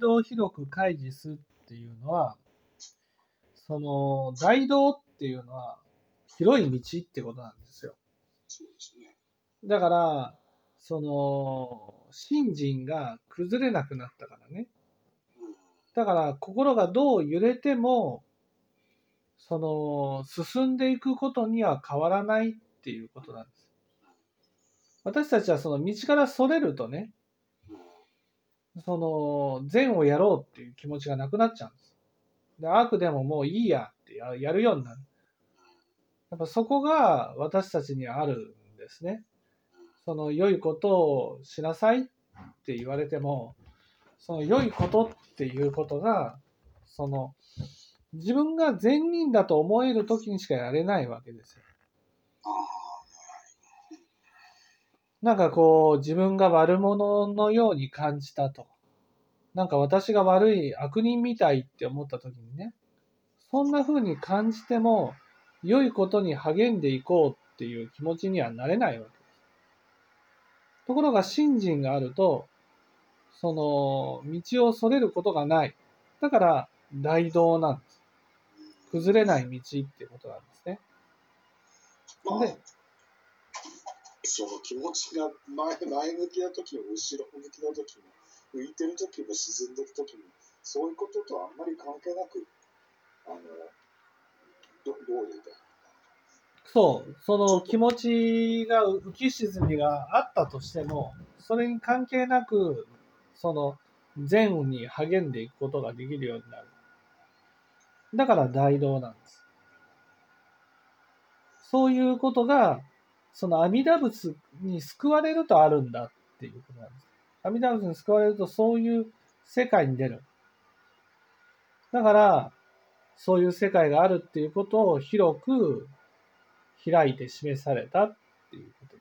道を広く開示すっていうのは、その、大道っていうのは、広い道ってことなんですよ。だから、その、信心が崩れなくなったからね。だから、心がどう揺れても、その、進んでいくことには変わらないっていうことなんです。私たちはその道からそれるとね、その善をやろうっていう気持ちがなくなっちゃうんです。で悪でももういいやってややるようになる。やっぱそこが私たちにあるんですね。その良いことをしなさいって言われても、その良いことっていうことが、その自分が善人だと思える時にしかやれないわけですよ。なんかこう、自分が悪者のように感じたと。なんか私が悪い悪人みたいって思った時にね、そんな風に感じても、良いことに励んでいこうっていう気持ちにはなれないわけです。ところが、信心があると、その、道をそれることがない。だから、大道なんです。崩れない道ってことなんですね。まあで、その気持ちが前前向きな時も後ろ向きな時も浮いてる時も沈んでる時もそういうこととあんまり関係なくあのどどういうかそう、その気持ちが浮き沈みがあったとしても、それに関係なく、その善に励んでいくことができるようになる。だから大道なんです。そういうことが、その阿弥陀仏に救われるとあるんだっていうことなんです。阿弥陀仏に救われるとそういう世界に出る。だから、そういう世界があるっていうことを広く開いて示されたっていうこと。